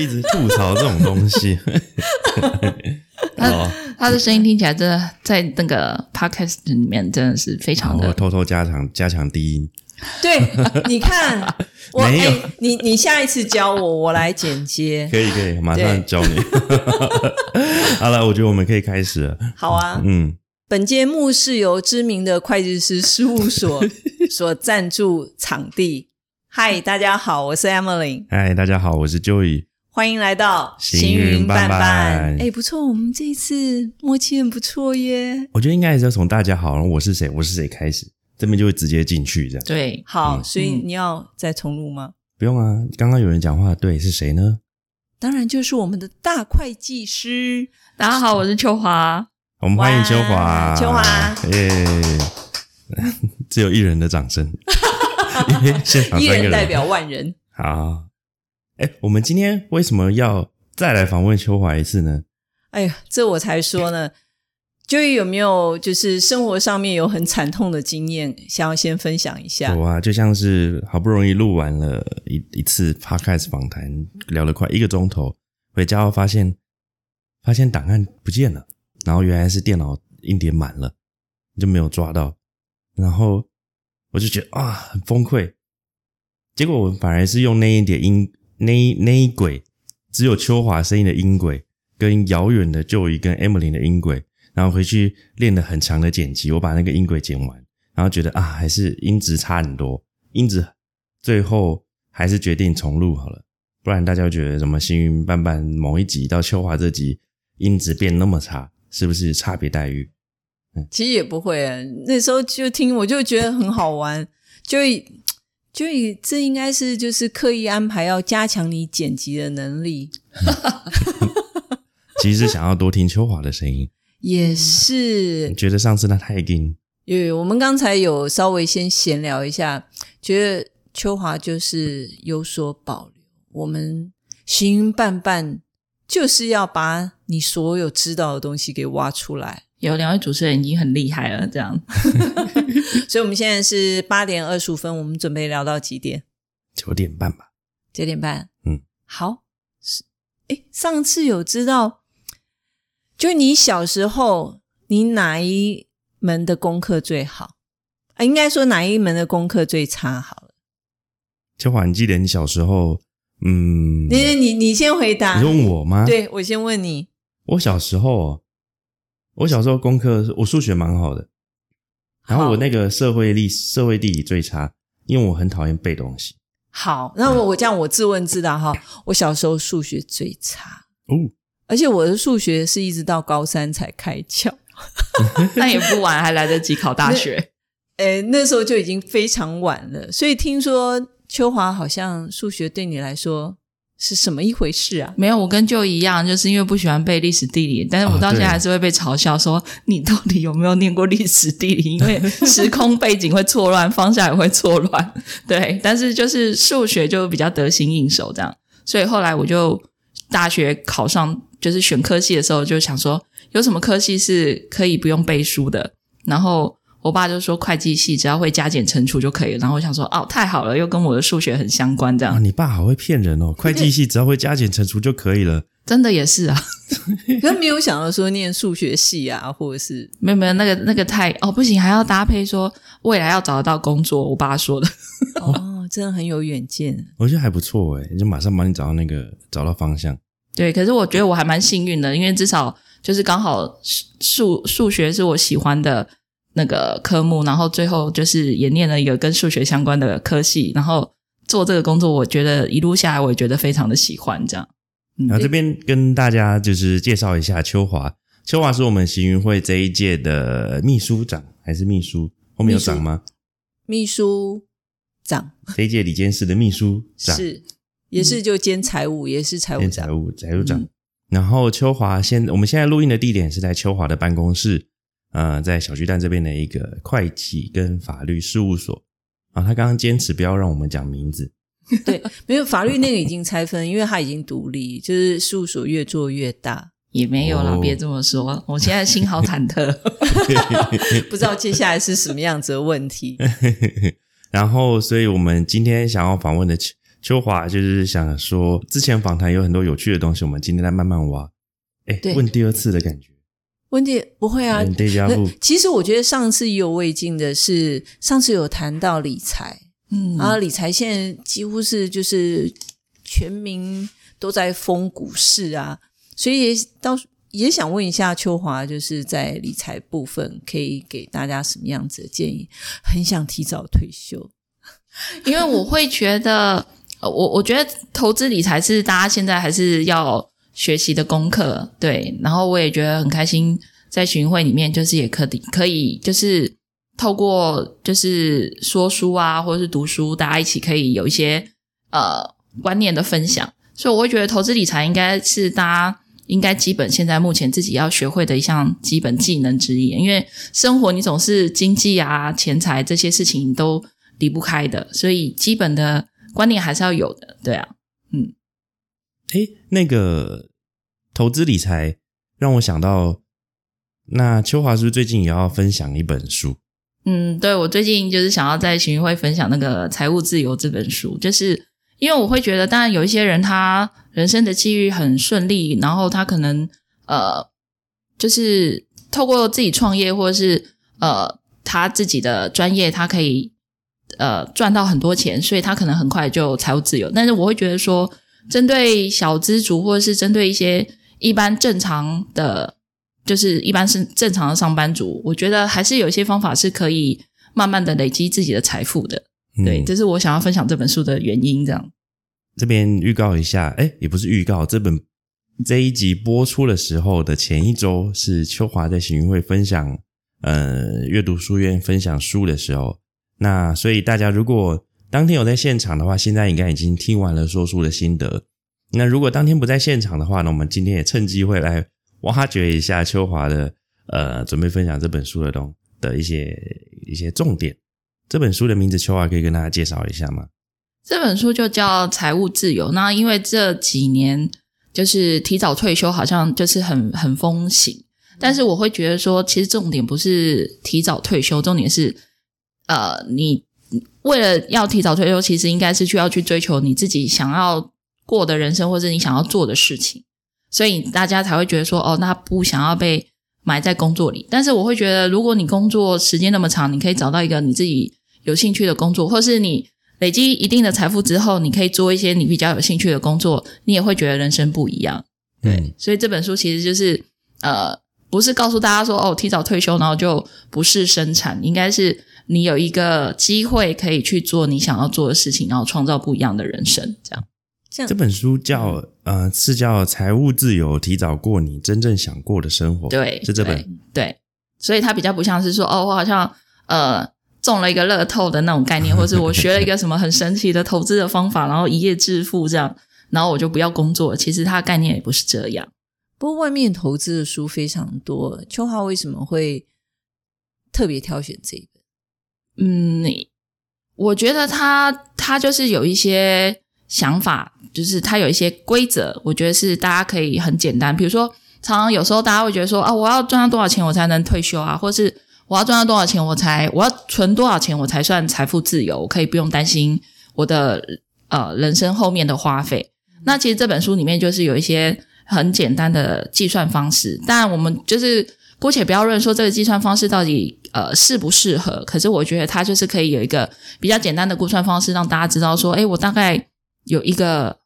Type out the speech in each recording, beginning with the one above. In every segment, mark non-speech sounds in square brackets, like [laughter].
一直吐槽这种东西。[laughs] 他，他的声音听起来真的在那个 podcast 里面真的是非常的。我偷偷加强加强低音。对，你看，[laughs] 我哎，你你下一次教我，我来剪接。可以可以，马上教你。[laughs] 好了，我觉得我们可以开始了。好啊，嗯，本节目是由知名的会计师事务所所赞助场地。嗨，大家好，我是 Emily，嗨，大家好，我是 Joey。欢迎来到行云伴伴哎，不错，我们这一次默契很不错耶。我觉得应该还是要从大家好，然后我是谁，我是谁开始，这边就会直接进去这样。对，好，嗯所以你要再重录吗？不用啊，刚刚有人讲话，对，是谁呢？当然就是我们的大会计师。大家好，我是秋华。我们欢迎秋华，秋华耶！[laughs] 只有一人的掌声，因为现场一人人代表万人。好。哎，我们今天为什么要再来访问秋华一次呢？哎呀，这我才说呢。就有没有就是生活上面有很惨痛的经验，想要先分享一下？有啊，就像是好不容易录完了一一次 podcast 访谈，聊了快一个钟头，回家后发现发现档案不见了，然后原来是电脑硬碟满了，就没有抓到，然后我就觉得啊很崩溃，结果我反而是用那一点音那那一轨只有秋华声音的音轨，跟遥远的就一跟 Emily 的音轨，然后回去练了很长的剪辑，我把那个音轨剪完。然后觉得啊，还是音质差很多，音质最后还是决定重录好了，不然大家觉得什么幸运伴伴某一集到秋华这集音质变那么差，是不是差别待遇？其实也不会、啊，那时候就听我就觉得很好玩，就就以这应该是就是刻意安排要加强你剪辑的能力，[laughs] 其实想要多听秋华的声音，也是你觉得上次那太硬，有我们刚才有稍微先闲聊一下，觉得秋华就是有所保留。我们行云伴伴就是要把你所有知道的东西给挖出来。有两位主持人已经很厉害了，这样 [laughs] [laughs] 所以我们现在是八点二十五分，我们准备聊到几点？九点半吧。九点半。嗯，好。是，哎，上次有知道，就你小时候，你哪一门的功课最好？啊，应该说哪一门的功课最差？好了，秋华，你记得你小时候，嗯，你你你先回答。你问我吗？，对我先问你。我小时候哦，我小时候功课我数学蛮好的，然后我那个社会历社会地理最差，因为我很讨厌背东西。好，那我我这样我自问自答哈，[laughs] 我小时候数学最差，哦，而且我的数学是一直到高三才开窍。[laughs] 那也不晚，还来得及考大学。呃，那时候就已经非常晚了，所以听说秋华好像数学对你来说是什么一回事啊？没有，我跟舅一样，就是因为不喜欢背历史地理，但是我哦到现在对还是会被嘲笑说、你到底有没有念过历史地理？因为 [laughs] 时空背景会错乱，方向也会错乱。对，但是就是数学就比较得心应手这样，所以后来我就大学考上就是选科系的时候，就想说有什么科系是可以不用背书的，然后。我爸就说会计系只要会加减乘除就可以了，然后我想说哦太好了，又跟我的数学很相关，这样、啊，你爸好会骗人哦！会计系只要会加减乘除就可以了。真的也是啊。[laughs] 可是没有想到说念数学系啊，或者是没有没有，那个那个太哦不行，还要搭配说未来要找得到工作。我爸说的，[laughs] 哦，真的很有远见。我觉得还不错诶，就马上帮你找到那个找到方向。对。可是我觉得我还蛮幸运的，因为至少就是刚好数数学是我喜欢的那个科目，然后最后就是也念了一个跟数学相关的科系，然后做这个工作，我觉得一路下来，我也觉得非常的喜欢这样。嗯然后这边跟大家就是介绍一下秋华，秋华是我们行云会这一届的秘书长还是秘书？后面有长吗？秘书长这一届里监事的秘书长，是也是就兼财务，也是财务财。务财务长。嗯然后秋华现我们现在录音的地点是在秋华的办公室，呃，在小巨蛋这边的一个会计跟法律事务所。啊，他刚刚坚持不要让我们讲名字，[laughs] 对，没有法律那个已经拆分，因为它已经独立，就是事务所越做越大，也没有啦，哦别这么说，我现在心好忐忑。[laughs] [laughs] 不知道接下来是什么样子的问题。然后，所以我们今天想要访问的秋秋华就是想说，之前访谈有很多有趣的东西，我们今天再慢慢挖。哎对，问第二次的感觉，问题不会啊其实我觉得上次意犹未尽的是，上次有谈到理财，嗯。然后理财现在几乎是就是全民都在封股市啊，所以也到也想问一下秋华，就是在理财部分可以给大家什么样子的建议？很想提早退休，[laughs] 因为我会觉得，呃我我觉得投资理财是大家现在还是要学习的功课，对。然后我也觉得很开心，在巡会里面就是也可以可以就是透过就是说书啊，或者是读书，大家一起可以有一些呃观念的分享。所以我会觉得投资理财应该是大家应该基本现在目前自己要学会的一项基本技能之一，因为生活你总是经济啊、钱财这些事情都离不开的，所以基本的观念还是要有的，对啊。嗯哎，那个投资理财让我想到，那秋华是不是最近也要分享一本书？嗯，对我最近就是想要在群运会分享那个《财务自由》这本书，就是因为我会觉得，当然有一些人他人生的机遇很顺利，然后他可能呃，就是透过自己创业或者是呃他自己的专业，他可以呃赚到很多钱，所以他可能很快就财务自由。但是我会觉得说，针对小资族或者是针对一些一般正常的。就是一般是正常的上班族，我觉得还是有一些方法是可以慢慢的累积自己的财富的。对，嗯这是我想要分享这本书的原因。这样，这边预告一下，哎，也不是预告，这本这一集播出的时候的前一周是秋华在行运会分享，呃，阅读书院分享书的时候。那所以大家如果当天有在现场的话，现在应该已经听完了说书的心得。那如果当天不在现场的话呢，我们今天也趁机会来挖掘一下秋华的呃准备分享这本书的东的一些一些重点。这本书的名字，秋华可以跟大家介绍一下吗？这本书就叫《财务自由》。那因为这几年就是提早退休，好像就是很很风行。但是我会觉得说，其实重点不是提早退休，重点是呃，你为了要提早退休，其实应该是需要去追求你自己想要过的人生，或者你想要做的事情。所以大家才会觉得说，哦，那不想要被埋在工作里。但是我会觉得，如果你工作时间那么长，你可以找到一个你自己有兴趣的工作，或是你累积一定的财富之后，你可以做一些你比较有兴趣的工作，你也会觉得人生不一样。对，所以这本书其实就是呃，不是告诉大家说哦，提早退休然后就不是生产，应该是你有一个机会可以去做你想要做的事情，然后创造不一样的人生。这样，这样这本书叫呃是叫《财务自由：提早过你真正想过的生活》，对，是这本对，对，所以它比较不像是说哦，我好像呃中了一个乐透的那种概念，或是我学了一个什么很神奇的投资的方法，然后一夜致富这样，然后我就不要工作。其实它的概念也不是这样。不过外面投资的书非常多，秋华为什么会特别挑选这一本？嗯，我觉得他他就是有一些想法，就是他有一些规则，我觉得是大家可以很简单。比如说，常常有时候大家会觉得说啊，我要赚到多少钱我才能退休啊，或是我要赚到多少钱我才我要存多少钱我才算财富自由，我可以不用担心我的呃人生后面的花费。那其实这本书里面就是有一些很简单的计算方式，但我们就是姑且不要论说这个计算方式到底呃适不适合，可是我觉得它就是可以有一个比较简单的估算方式，让大家知道说，哎，我大概有一个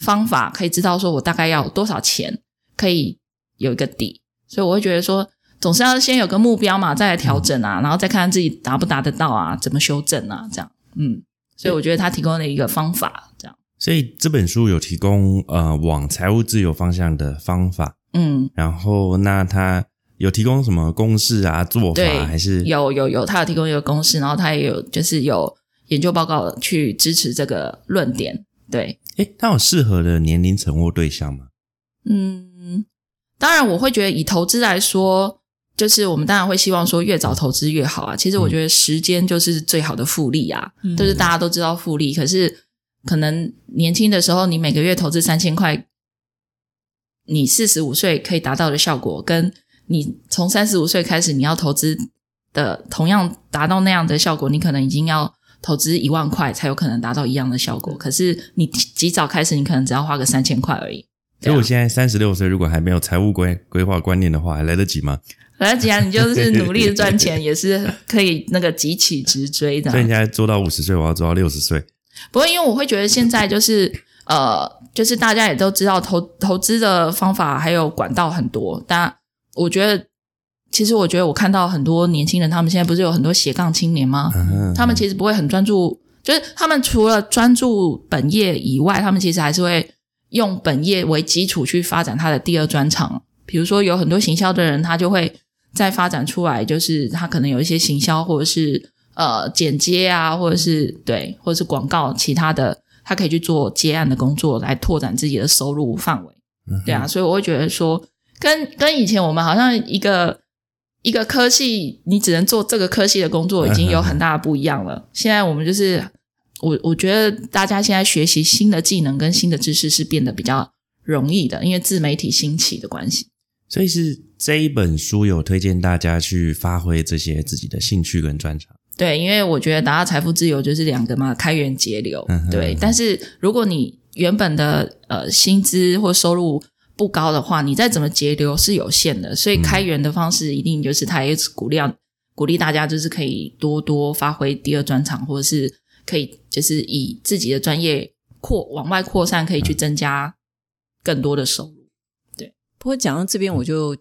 方法可以知道说我大概要多少钱，可以有一个底。所以我会觉得说，总是要先有个目标嘛，再来调整啊，然后再看看自己达不达得到啊，怎么修正啊，这样，嗯。所以我觉得他提供了一个方法，这样，所以这本书有提供呃往财务自由方向的方法，嗯，然后那它有提供什么公式啊做法，还是有有有，他有提供一个公式，然后他也有就是有研究报告去支持这个论点。对，诶，他有适合的年龄层或对象吗？嗯，当然我会觉得以投资来说，就是我们当然会希望说越早投资越好啊。其实我觉得时间就是最好的复利啊，嗯就是大家都知道复利，可是可能年轻的时候你每个月投资三千块，你四十五岁可以达到的效果，跟你从三十五岁开始你要投资的同样达到那样的效果，你可能已经要投资一万块才有可能达到一样的效果。可是你及早开始，你可能只要花个三千块而已。所以我现在三十六岁，如果还没有财务规规划观念的话，还来得及吗？来得及啊！你就是努力的赚钱，[laughs] 也是可以那个急起直追的。所以你现在做到五十岁，我要做到六十岁。不过，因为我会觉得现在就是呃，就是大家也都知道投投资的方法还有管道很多，但我觉得。其实我觉得，我看到很多年轻人，他们现在不是有很多斜杠青年吗？他们其实不会很专注，就是他们除了专注本业以外，他们其实还是会用本业为基础去发展他的第二专长。比如说，有很多行销的人，他就会再发展出来，就是他可能有一些行销，或者是呃剪接啊，或者是对，或者是广告其他的，他可以去做接案的工作，来拓展自己的收入范围。对啊，所以我会觉得说，跟跟以前我们好像一个。一个科系，你只能做这个科系的工作，已经有很大的不一样了。现在我们就是，我我觉得大家现在学习新的技能跟新的知识是变得比较容易的，因为自媒体兴起的关系。所以是这一本书有推荐大家去发挥这些自己的兴趣跟专长。对，因为我觉得达到财富自由就是两个嘛，开源节流。对，但是如果你原本的呃薪资或收入，不高的话，你再怎么节流是有限的，所以开源的方式一定就是他也鼓励鼓励大家，就是可以多多发挥第二专长，或者是可以就是以自己的专业扩往外扩散，可以去增加更多的收入。对，不过讲到这边，我就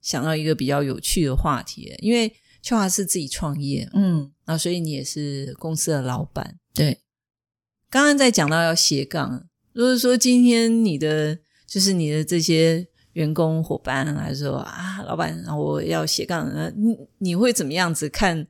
想到一个比较有趣的话题，因为秋华是自己创业，嗯，啊，所以你也是公司的老板。对，刚刚在讲到要斜杠，如果说今天你的。就是你的这些员工伙伴来说啊，老板，我要斜杠，你你会怎么样子看？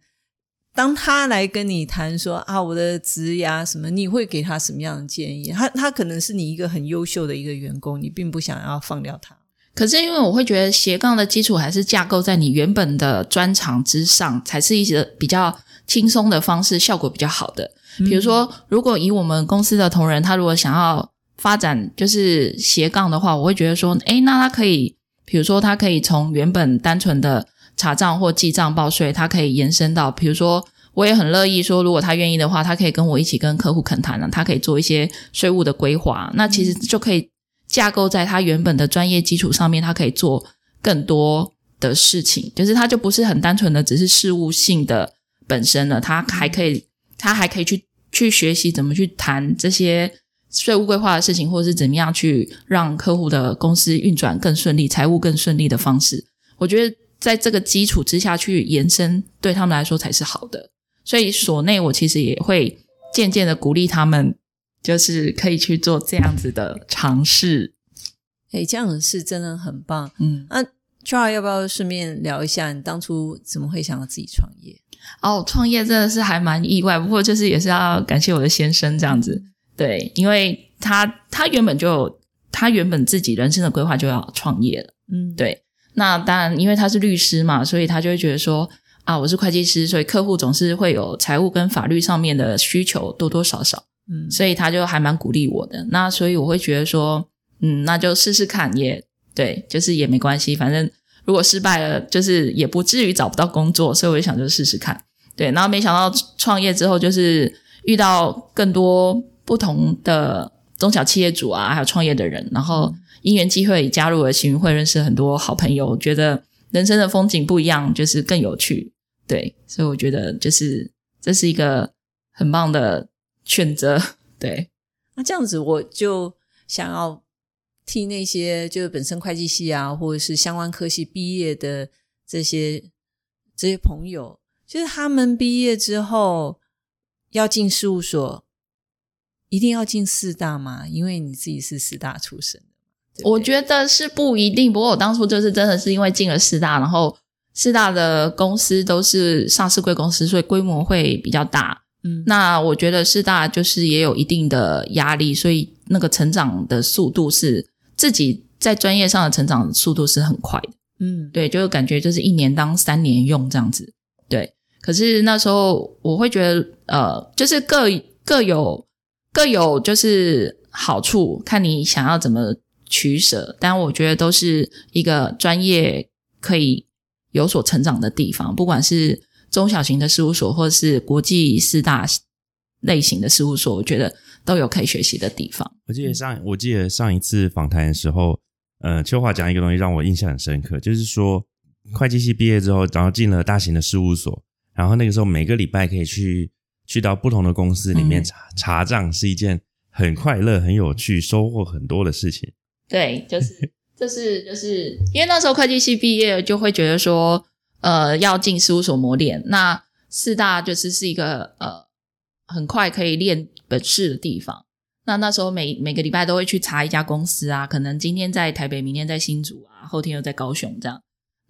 当他来跟你谈说啊，我的职涯什么，你会给他什么样的建议？他他可能是你一个很优秀的一个员工，你并不想要放掉他。可是因为我会觉得斜杠的基础还是架构在你原本的专长之上，才是一些比较轻松的方式，效果比较好的。比如说，如果以我们公司的同仁，他如果想要。发展就是斜杠的话，我会觉得说，诶，那他可以，比如说，他可以从原本单纯的查账或记账报税，他可以延伸到，比如说，我也很乐意说，如果他愿意的话，他可以跟我一起跟客户恳谈了，他可以做一些税务的规划，那其实就可以架构在他原本的专业基础上面，他可以做更多的事情，就是他就不是很单纯的只是事务性的本身了，他还可以，他还可以去去学习怎么去谈这些。税务规划的事情，或者是怎么样去让客户的公司运转更顺利、财务更顺利的方式，我觉得在这个基础之下去延伸，对他们来说才是好的。所以所内我其实也会渐渐的鼓励他们，就是可以去做这样子的尝试。哎，这样是真的很棒。嗯，那 Char 要不要顺便聊一下，你当初怎么会想要自己创业？哦，创业真的是还蛮意外，不过就是也是要感谢我的先生这样子。对，因为他他原本就他原本自己人生的规划就要创业了，嗯，对。那当然，因为他是律师嘛，所以他就会觉得说啊，我是会计师，所以客户总是会有财务跟法律上面的需求，多多少少，嗯，所以他就还蛮鼓励我的。那所以我会觉得说，嗯，那就试试看，也对，就是也没关系，反正如果失败了，就是也不至于找不到工作，所以我就想就试试看。对，然后没想到创业之后，就是遇到更多。不同的中小企业主啊，还有创业的人，然后因缘机会加入了行云会，认识很多好朋友，觉得人生的风景不一样，就是更有趣。对，所以我觉得就是这是一个很棒的选择。[laughs] 对，那这样子我就想要替那些就是本身会计系啊，或者是相关科系毕业的这些这些朋友，就是他们毕业之后要进事务所。一定要进四大吗？因为你自己是四大出身的，我觉得是不一定。不过我当初就是真的是因为进了四大，然后四大的公司都是上市贵公司，所以规模会比较大。嗯，那我觉得四大就是也有一定的压力，所以那个成长的速度是自己在专业上的成长速度是很快的。嗯，对，就是感觉就是一年当三年用这样子。对，可是那时候我会觉得，呃，就是各各有。各有就是好处，看你想要怎么取舍。但我觉得都是一个专业可以有所成长的地方，不管是中小型的事务所，或者是国际四大类型的事务所，我觉得都有可以学习的地方。我记得上我记得上一次访谈的时候，呃，秋华讲一个东西让我印象很深刻，就是说会计系毕业之后，然后进了大型的事务所，然后那个时候每个礼拜可以去去到不同的公司里面嗯查、查账，是一件很快乐、很有趣、收获很多的事情。[laughs] 对，就是就是就是因为那时候会计系毕业，就会觉得说，呃，要进事务所磨练。那四大就是是一个呃很快可以练本事的地方。那那时候每每个礼拜都会去查一家公司啊，可能今天在台北，明天在新竹啊，后天又在高雄这样。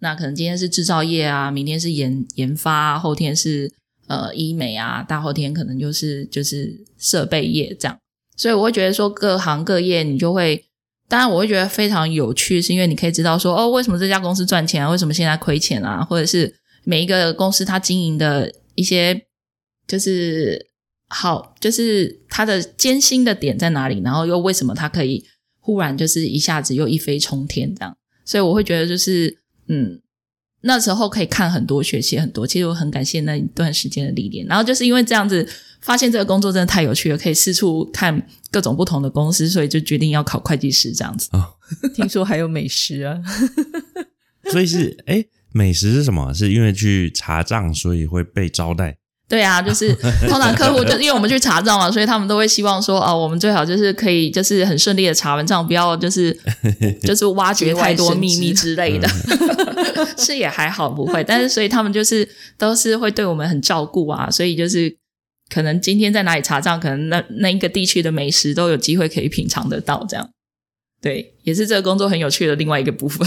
那可能今天是制造业啊，明天是研研发啊，后天是呃医美啊，大后天可能就是就是设备业这样。所以我会觉得说，各行各业你就会，当然我会觉得非常有趣，是因为你可以知道说，哦，为什么这家公司赚钱啊？为什么现在亏钱啊？或者是每一个公司它经营的一些就是好，就是它的艰辛的点在哪里，然后又为什么它可以忽然就是一下子又一飞冲天这样？所以我会觉得就是，嗯，那时候可以看很多，学习很多。其实我很感谢那一段时间的历练，然后就是因为这样子，发现这个工作真的太有趣了，可以四处看各种不同的公司，所以就决定要考会计师这样子。哦 [laughs] 听说还有美食啊，[laughs] 所以是哎，美食是什么？是因为去查账，所以会被招待。对啊，就是 [laughs] 通常客户就因为我们去查账嘛，所以他们都会希望说，哦，我们最好就是可以就是很顺利的查完账，不要就是 [laughs] 就是挖掘太多秘密之类的。[laughs] 是也还好不会，但是所以他们就是都是会对我们很照顾啊，所以就是可能今天在哪里查账，可能那那一个地区的美食都有机会可以品尝得到，这样。对，也是这个工作很有趣的另外一个部分。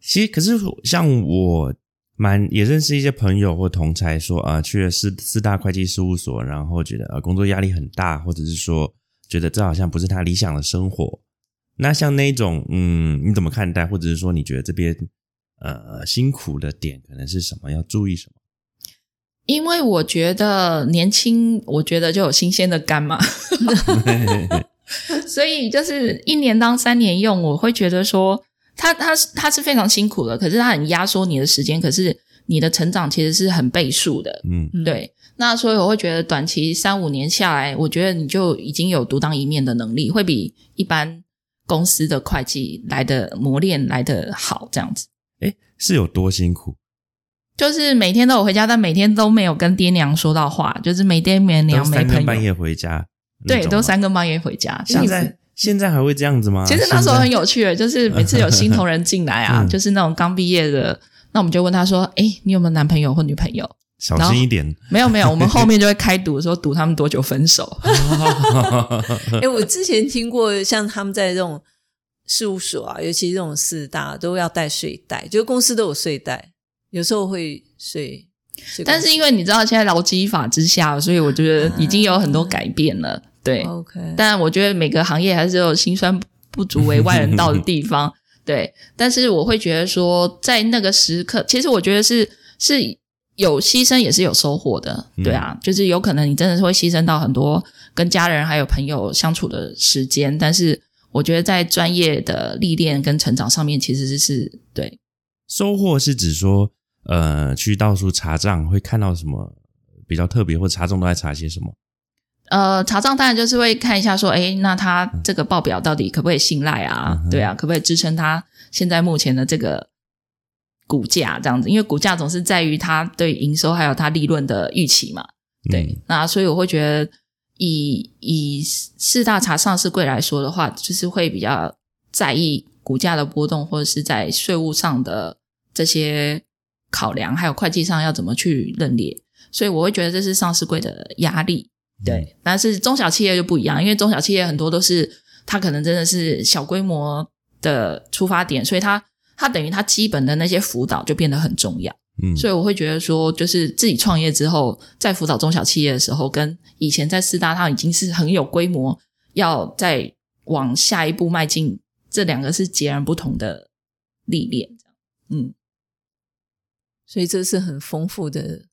其实，可是像我蛮也认识一些朋友或同才说啊、去了四四大会计事务所，然后觉得呃工作压力很大，或者是说觉得这好像不是他理想的生活。那像那种，嗯，你怎么看待？或者是说你觉得这边呃辛苦的点可能是什么？要注意什么？因为我觉得年轻，我觉得就有新鲜的肝嘛 [laughs] [laughs] [laughs] 所以就是一年当三年用，我会觉得说，他他是他是非常辛苦的，可是他很压缩你的时间，可是你的成长其实是很倍数的，嗯嗯对。那所以我会觉得短期三五年下来，我觉得你就已经有独当一面的能力，会比一般公司的会计来的磨练来的好，这样子。哎，是有多辛苦？就是每天都有回家，但每天都没有跟爹娘说到话，就是没爹没都娘没朋友，三更半夜回家，对，都三。三更半夜回家。现在现在还会这样子吗？其实那时候很有趣的，就是每次有新同仁进来啊，嗯就是那种刚毕业的，那我们就问他说：“哎，你有没有男朋友或女朋友小心一点。？”没有，没有，我们后面就会开赌说赌他们多久分手。[laughs] [laughs] 哎，我之前听过，像他们在这种事务所啊，尤其这种四大都要带睡袋，就公司都有睡袋，有时候会睡。睡但是因为你知道现在劳基法之下，所以我觉得已经有很多改变了。对，OK，但我觉得每个行业还是有辛酸不足为外人道的地方，[laughs] 对。但是我会觉得说，在那个时刻，其实我觉得是是有牺牲，也是有收获的，对啊。就是有可能你真的是会牺牲到很多跟家人还有朋友相处的时间，但是我觉得在专业的历练跟成长上面，其实是是对。收获是指说，呃，去到处查账会看到什么比较特别，或者查账都在查些什么？呃，查账当然就是会看一下说，哎，那他这个报表到底可不可以信赖啊？嗯对啊，可不可以支撑他现在目前的这个股价这样子？因为股价总是在于他对营收还有他利润的预期嘛。对，嗯那所以我会觉得以以四大茶上市柜来说的话，就是会比较在意股价的波动，或者是在税务上的这些考量，还有会计上要怎么去认列。所以我会觉得这是上市柜的压力。对，但是中小企业就不一样，因为中小企业很多都是它可能真的是小规模的出发点，所以它它等于它基本的那些辅导就变得很重要。嗯，所以我会觉得说，就是自己创业之后，在辅导中小企业的时候，跟以前在四大，它已经是很有规模，要再往下一步迈进，这两个是截然不同的历练。嗯，所以这是很丰富的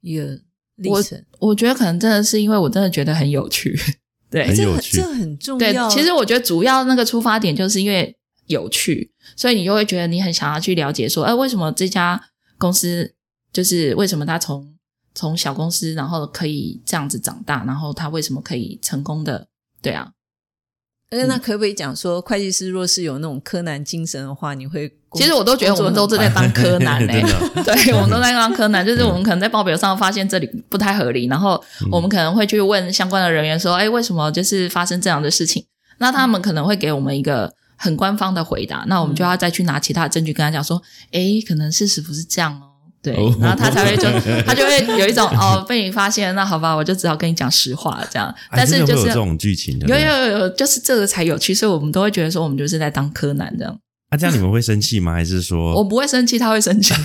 一个历我程。我觉得可能真的是因为我真的觉得很有趣，对，很有趣这很这很重对要。，其实我觉得主要那个出发点就是因为有趣，所以你就会觉得你很想要去了解说，哎、为什么这家公司就是为什么它从从小公司，然后可以这样子长大，然后他为什么可以成功的？对啊，呃那可不可以讲说，会计师若是有那种柯南精神的话，你会其实我都觉得我们都是在当柯南嘞、[laughs] 真的。对，我们都在当柯南，就是我们可能在报表上发现这里不太合理，然后我们可能会去问相关的人员说，哎，为什么就是发生这样的事情？那他们可能会给我们一个很官方的回答，那我们就要再去拿其他的证据跟他讲说，哎，可能事实不是这样哦。对哦，然后他才会就 [laughs] 他就会有一种哦被你发现，那好吧，我就只好跟你讲实话这样。但是就是这种剧情的，有有有有，就是这个才有趣，所以我们都会觉得说我们就是在当柯南这样。啊，这样你们会生气吗？还是说我不会生气，他会生气。[laughs]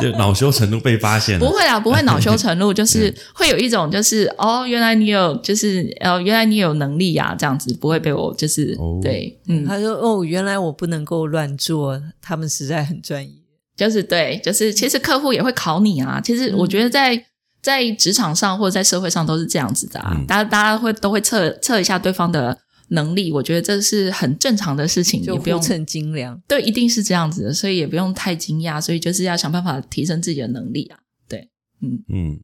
就恼羞成怒被发现了？不会啊，不会恼羞成怒，[laughs] 就是会有一种就是哦，原来你有，就是哦，原来你有能力啊，这样子不会被我就是、哦对，嗯，他说：“哦，原来我不能够乱做，他们实在很专业。就是对，就是其实客户也会考你啊。其实我觉得在在职场上或者在社会上都是这样子的啊，嗯大家大家会都会测测一下对方的能力，我觉得这是很正常的事情，就也不用互称斤两。对，一定是这样子的，所以也不用太惊讶，所以就是要想办法提升自己的能力啊。对，嗯嗯，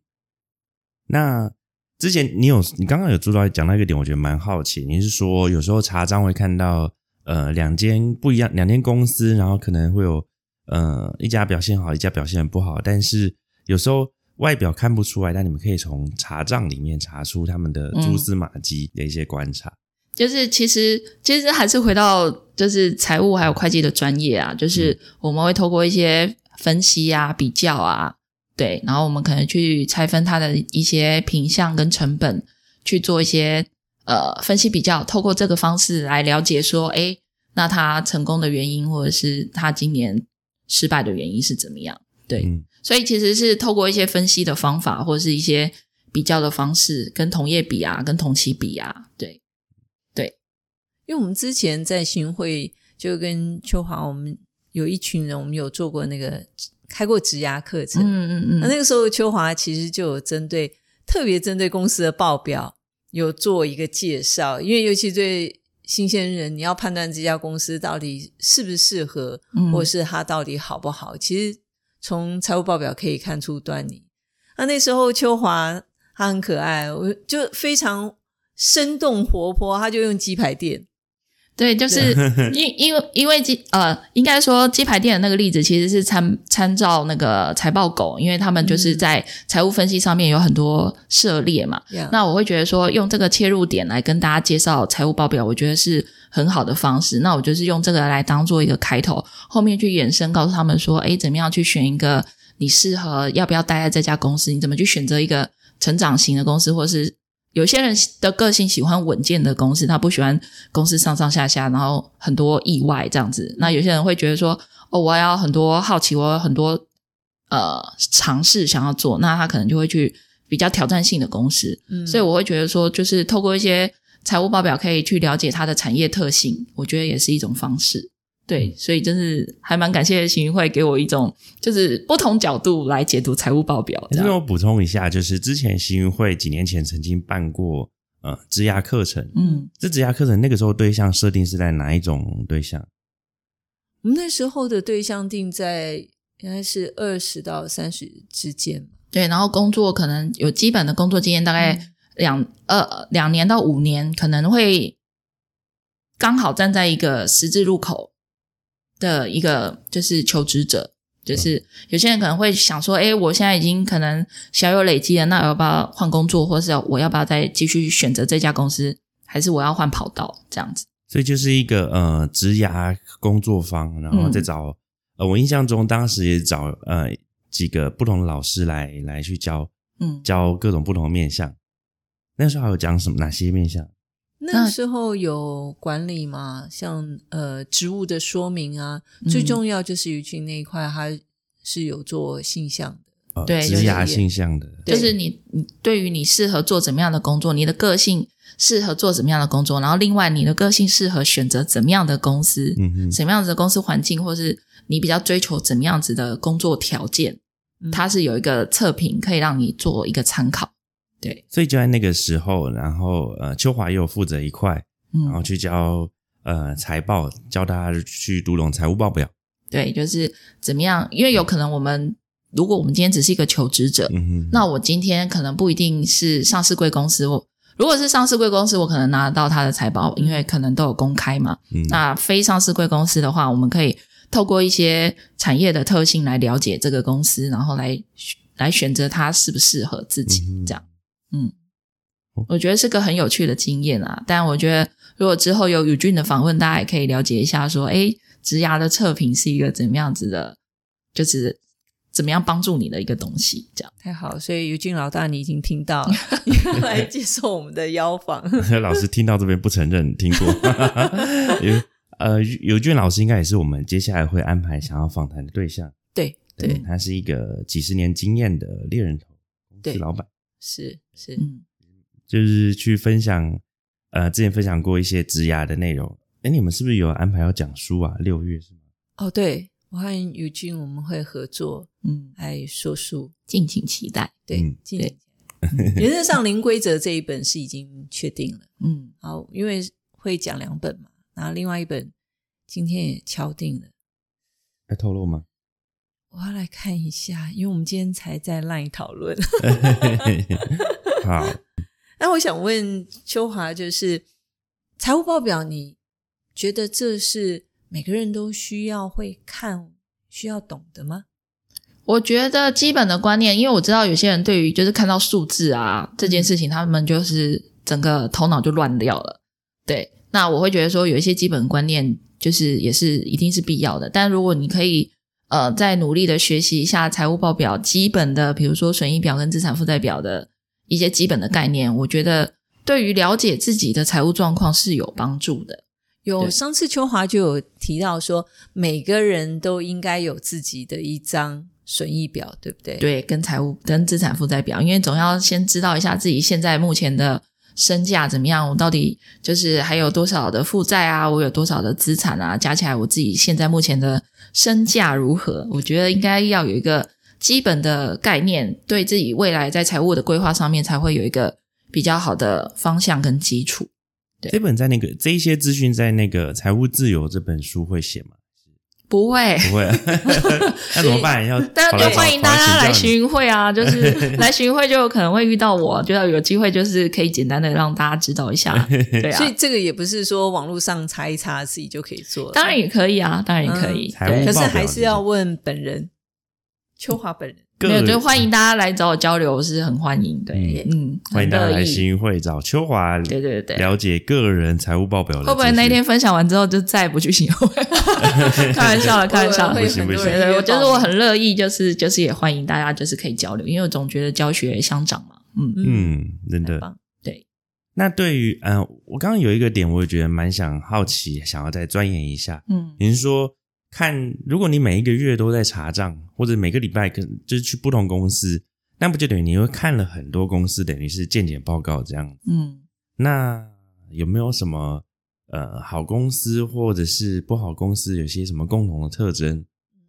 那之前你有你刚刚有做到讲到一个点，我觉得蛮好奇。你是说有时候查账会看到呃两间不一样两间公司，然后可能会有呃一家表现好，一家表现不好，但是有时候外表看不出来，但你们可以从查账里面查出他们的蛛丝马迹的一些观察。就是其实其实还是回到就是财务还有会计的专业啊，就是我们会透过一些分析啊、比较啊，对，然后我们可能去拆分它的一些品项跟成本，去做一些呃分析比较，透过这个方式来了解说，诶，那他成功的原因，或者是他今年失败的原因是怎么样？对，嗯所以其实是透过一些分析的方法，或者是一些比较的方式，跟同业比啊，跟同期比啊，对。因为我们之前在新会就跟秋华，我们有一群人，我们有做过那个开过职涯课程。嗯嗯嗯，那那个时候秋华其实就有针对特别针对公司的报表有做一个介绍，因为尤其对新鲜人，你要判断这家公司到底适不适合，嗯或是它到底好不好，其实从财务报表可以看出端倪。那那时候秋华他很可爱，我就非常生动活泼，他就用鸡排店。对，就是因因为因为鸡呃，应该说鸡排店的那个例子其实是参参照那个财报狗，因为他们就是在财务分析上面有很多涉猎嘛。那那我会觉得说，用这个切入点来跟大家介绍财务报表，我觉得是很好的方式。那我就是用这个来当做一个开头，后面去延伸，告诉他们说，诶，怎么样去选一个你适合要不要待在这家公司？你怎么去选择一个成长型的公司，或是有些人的个性喜欢稳健的公司，他不喜欢公司上上下下，然后很多意外这样子。那有些人会觉得说，哦，我要很多好奇，我有很多呃尝试想要做，那他可能就会去比较挑战性的公司。嗯所以我会觉得说，就是透过一些财务报表可以去了解它的产业特性，我觉得也是一种方式。对，所以真是还蛮感谢行运会给我一种就是不同角度来解读财务报表。这边我补充一下，就是之前行运会几年前曾经办过呃质押课程，嗯，这质押课程那个时候对象设定是在哪一种对象？我们那时候的对象定在应该是二十到三十之间。对，然后工作可能有基本的工作经验，大概两、呃两年到五年，可能会刚好站在一个十字路口的一个就是求职者，就是有些人可能会想说，哎，我现在已经可能小有累积了，那我要不要换工作，或是要我要不要再继续选择这家公司，还是我要换跑道这样子？所以就是一个呃职涯工作坊，然后嗯再找、呃，我印象中当时也找呃几个不同的老师来来去教嗯，教各种不同的面向。那时候还有讲什么哪些面向？那时候有管理嘛，像呃职务的说明啊，嗯最重要就是鱼群那一块，它是有做性向的。呃，对就是职涯性向的，对就是你你对于你适合做怎么样的工作，你的个性适合做怎么样的工作，然后另外你的个性适合选择怎么样的公司，嗯嗯，什么样子的公司环境，或是你比较追求怎么样子的工作条件，嗯它是有一个测评可以让你做一个参考。对，所以就在那个时候，然后呃，秋华也有负责一块，然后嗯，去教呃财报，教大家去读懂财务报表。对，就是怎么样，因为有可能我们如果我们今天只是一个求职者，嗯哼，那我今天可能不一定是上市贵公司，我如果是上市贵公司，我可能拿得到它的财报，因为可能都有公开嘛。嗯那非上市贵公司的话，我们可以透过一些产业的特性来了解这个公司，然后来来选择它适不适合自己嗯这样。嗯哦，我觉得是个很有趣的经验啊。但我觉得如果之后有宇俊的访问，大家也可以了解一下，说，哎，职涯的测评是一个怎么样子的，就是怎么样帮助你的一个东西，这样。太好，所以宇俊老大，你已经听到，你 [laughs] 要来接受我们的邀访。[laughs] 老师听到这边不承认听过，[laughs] 有呃尤俊老师应该也是我们接下来会安排想要访谈的对象。对对，他是一个几十年经验的猎人头公对司老板，是是，嗯，就是去分享呃之前分享过一些职涯的内容。哎，你们是不是有安排要讲书啊？六月是吗？哦，对我和尤金我们会合作嗯，来说书，敬请期待。对嗯，进行 [laughs] 原则上零规则这一本是已经确定了。嗯，好，因为会讲两本嘛，然后另外一本今天也敲定了，要透露吗？我要来看一下，因为我们今天才在 LINE 讨论。[laughs] 好，那我想问秋华，就是财务报表，你觉得这是每个人都需要会看、需要懂的吗？我觉得基本的观念，因为我知道有些人对于就是看到数字啊这件事情，他们就是整个头脑就乱掉了。对，那我会觉得说有一些基本观念，就是也是一定是必要的。但如果你可以呃再努力的学习一下财务报表基本的，比如说损益表跟资产负债表的一些基本的概念，我觉得对于了解自己的财务状况是有帮助的。有上次秋华就有提到说，每个人都应该有自己的一张损益表，对不对？，对，跟财务跟资产负债表，因为总要先知道一下自己现在目前的身价怎么样，我到底就是还有多少的负债啊，我有多少的资产啊，加起来我自己现在目前的身价如何？我觉得应该要有一个基本的概念，对自己未来在财务的规划上面才会有一个比较好的方向跟基础。对这本在那个这一些资讯在那个《财务自由》这本书会写吗？不会，不会，[laughs] 那怎么办？要但就欢迎大家来寻。巡会啊！[laughs] 就是来巡会就有可能会遇到我，就要有机会就是可以简单的让大家知道一下，[laughs] 对啊，所以这个也不是说网络上查一查自己就可以做，当然也可以啊，当然也可以，可是还是要问本人，秋华本人。没有，就欢迎大家来找我交流，我是很欢迎，对，嗯，欢迎大家来新运会找秋华，对对对了解个人财务报表。会不会那天分享完之后就再也不去新 [laughs] 会？开玩笑了，开玩笑。不行不行对对，我就是我很乐意，就是就是也欢迎大家，就是可以交流，因为我总觉得教学相长嘛，嗯，嗯，真的。对，那对于呃，我刚刚有一个点，我也觉得蛮想好奇，想要再钻研一下。嗯您说看，如果你每一个月都在查账，或者每个礼拜跟就是去不同公司，那不就等于你会看了很多公司，等于是见解报告这样。嗯。那有没有什么呃好公司或者是不好公司，有些什么共同的特征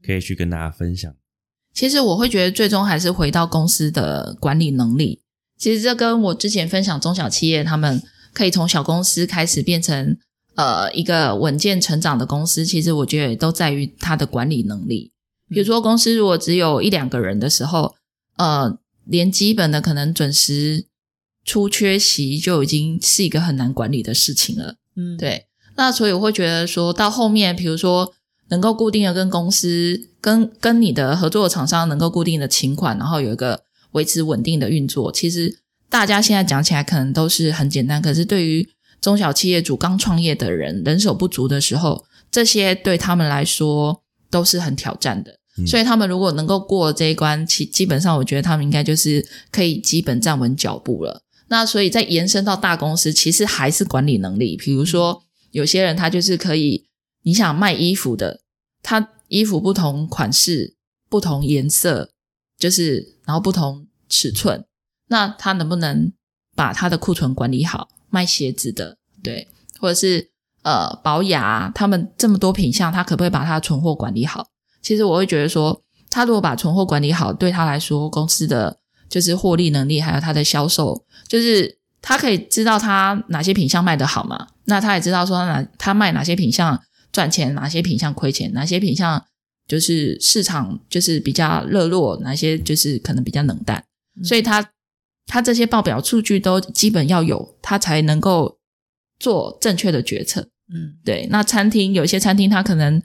可以去跟大家分享？其实我会觉得，最终还是回到公司的管理能力。其实这跟我之前分享中小企业，他们可以从小公司开始变成呃一个稳健成长的公司，其实我觉得也都在于它的管理能力。比如说，公司如果只有一两个人的时候，呃，连基本的可能准时出缺席就已经是一个很难管理的事情了。嗯，对，那所以我会觉得说到后面，比如说能够固定的跟公司、跟跟你的合作的厂商能够固定的请款，然后有一个维持稳定的运作，其实大家现在讲起来可能都是很简单，可是对于中小企业主刚创业的人，人手不足的时候，这些对他们来说都是很挑战的。嗯所以他们如果能够过这一关，其基本上我觉得他们应该就是可以基本站稳脚步了。那所以再延伸到大公司，其实还是管理能力。比如说，有些人他就是可以，你想卖衣服的，他衣服不同款式、不同颜色，就是然后不同尺寸，那他能不能把他的库存管理好？卖鞋子的，对，或者是呃保雅，他们这么多品相，他可不可以把他的存货管理好？其实我会觉得说，他如果把存货管理好，对他来说，公司的就是获利能力，还有他的销售，就是他可以知道他哪些品相卖得好嘛。那他也知道说哪他卖哪些品相赚钱，哪些品相亏钱，哪些品相就是市场就是比较热络，哪些就是可能比较冷淡，所以他他这些报表数据都基本要有，他才能够做正确的决策。嗯。对，那餐厅有些餐厅他可能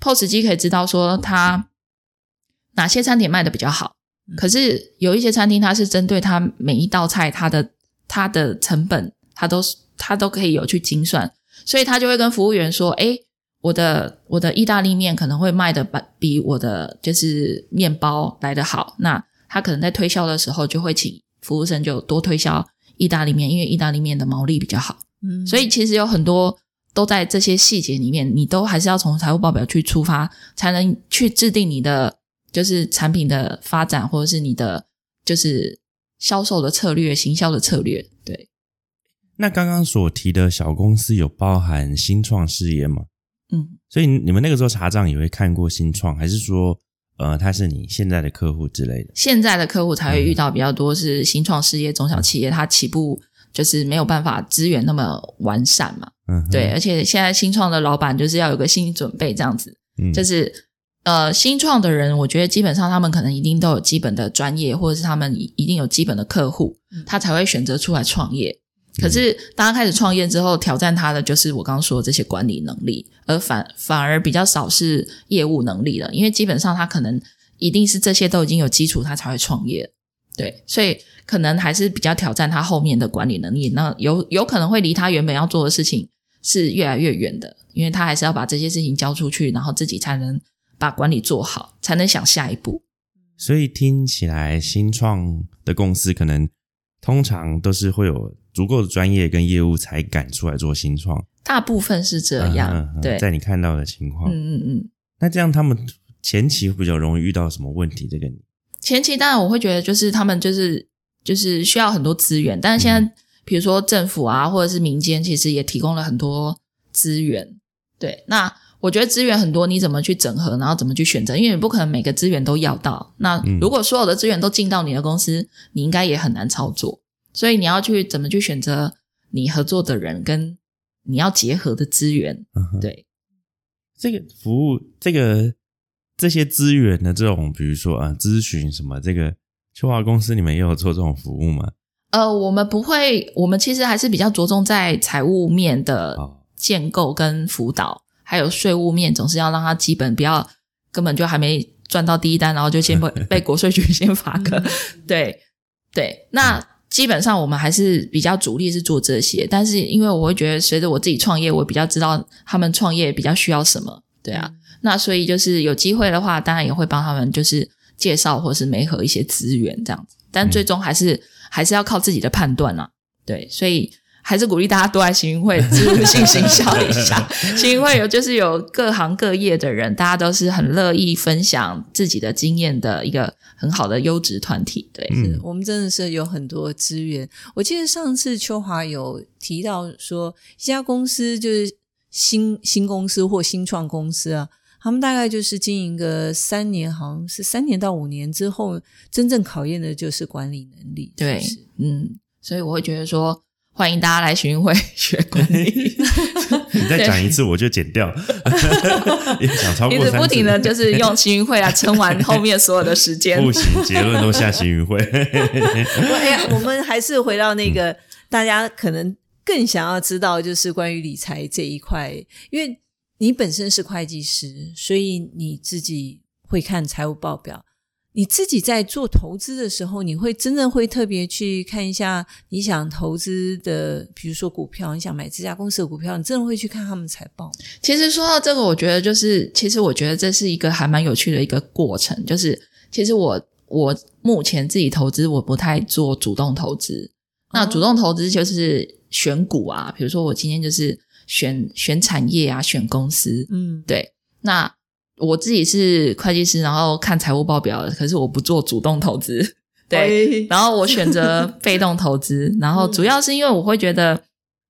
POS 机可以知道说他哪些餐点卖的比较好，嗯。可是有一些餐厅它是针对它每一道菜它的它的成本，它都是它都可以有去精算，所以他就会跟服务员说：“哎，我的我的意大利面可能会卖的比比我的就是面包来的好，那他可能在推销的时候就会请服务生就多推销意大利面，因为意大利面的毛利比较好。”嗯，所以其实有很多都在这些细节里面，你都还是要从财务报表去出发，才能去制定你的就是产品的发展，或者是你的就是销售的策略、行销的策略。对，那刚刚所提的小公司有包含新创事业吗？嗯，所以你们那个时候查账也会看过新创，还是说呃他是你现在的客户之类的？现在的客户才会遇到比较多是新创事业、中小企业，它起步就是没有办法资源那么完善嘛。嗯，对，而且现在新创的老板就是要有个心理准备，这样子。嗯，就是呃，新创的人，我觉得基本上他们可能一定都有基本的专业，或者是他们一定有基本的客户，他才会选择出来创业。可是当他开始创业之后，挑战他的就是我刚刚说的这些管理能力，而反反而比较少是业务能力了，因为基本上他可能一定是这些都已经有基础，他才会创业。对，所以可能还是比较挑战他后面的管理能力，那有有可能会离他原本要做的事情是越来越远的，因为他还是要把这些事情交出去，然后自己才能把管理做好，才能想下一步。所以听起来新创的公司可能通常都是会有足够的专业跟业务才敢出来做新创。大部分是这样，嗯嗯嗯对，在你看到的情况，嗯嗯嗯。那这样他们前期比较容易遇到什么问题？这个你前期当然我会觉得就是他们就是就是需要很多资源，但是现在比如说政府啊或者是民间，其实也提供了很多资源。对，那我觉得资源很多，你怎么去整合，然后怎么去选择？因为你不可能每个资源都要到。那嗯如果所有的资源都进到你的公司，你应该也很难操作。所以你要去怎么去选择你合作的人跟你要结合的资源。对，这个服务这个这些资源的这种，比如说啊咨询什么，这个秋华公司你们也有做这种服务吗？呃，我们不会，我们其实还是比较着重在财务面的哦建构跟辅导，还有税务面，总是要让他基本不要根本就还没赚到第一单，然后就先被 [laughs] 被国税局先罚个。对对，那基本上我们还是比较主力是做这些，但是因为我会觉得随着我自己创业，我比较知道他们创业比较需要什么，对啊，那所以就是有机会的话，当然也会帮他们就是介绍或是媒合一些资源这样子，但最终还是、还是要靠自己的判断啊。对，所以还是鼓励大家多来行运会植入性行销一下。[laughs] 行运会有就是有各行各业的人，大家都是很乐意分享自己的经验的一个很好的优质团体。对，嗯我们真的是有很多资源。我记得上次秋华有提到说，一家公司就是新新公司或新创公司啊，他们大概就是经营个三年，好像是三年到五年之后，真正考验的就是管理能力。对嗯，所以我会觉得说，欢迎大家来行运会学管理。[laughs] 你再讲一次我就剪掉，[laughs] 也讲超一过三次直不停的就是用行运会来撑完后面所有的时间。不行，结论都下行运会。我 [laughs] 哎呀，我们还是回到那个大家可能更想要知道，就是关于理财这一块，因为你本身是会计师，所以你自己会看财务报表。你自己在做投资的时候，你会真的会特别去看一下你想投资的，比如说股票，你想买这家公司的股票，你真的会去看他们财报。其实说到这个，我觉得就是，其实我觉得这是一个还蛮有趣的一个过程。就是，其实我我目前自己投资，我不太做主动投资。那主动投资就是选股啊，比如说我今天就是选选产业啊，选公司。嗯，对，那我自己是会计师，然后看财务报表的，可是我不做主动投资。[laughs] 对，哎然后我选择被动投资，然后主要是因为我会觉得，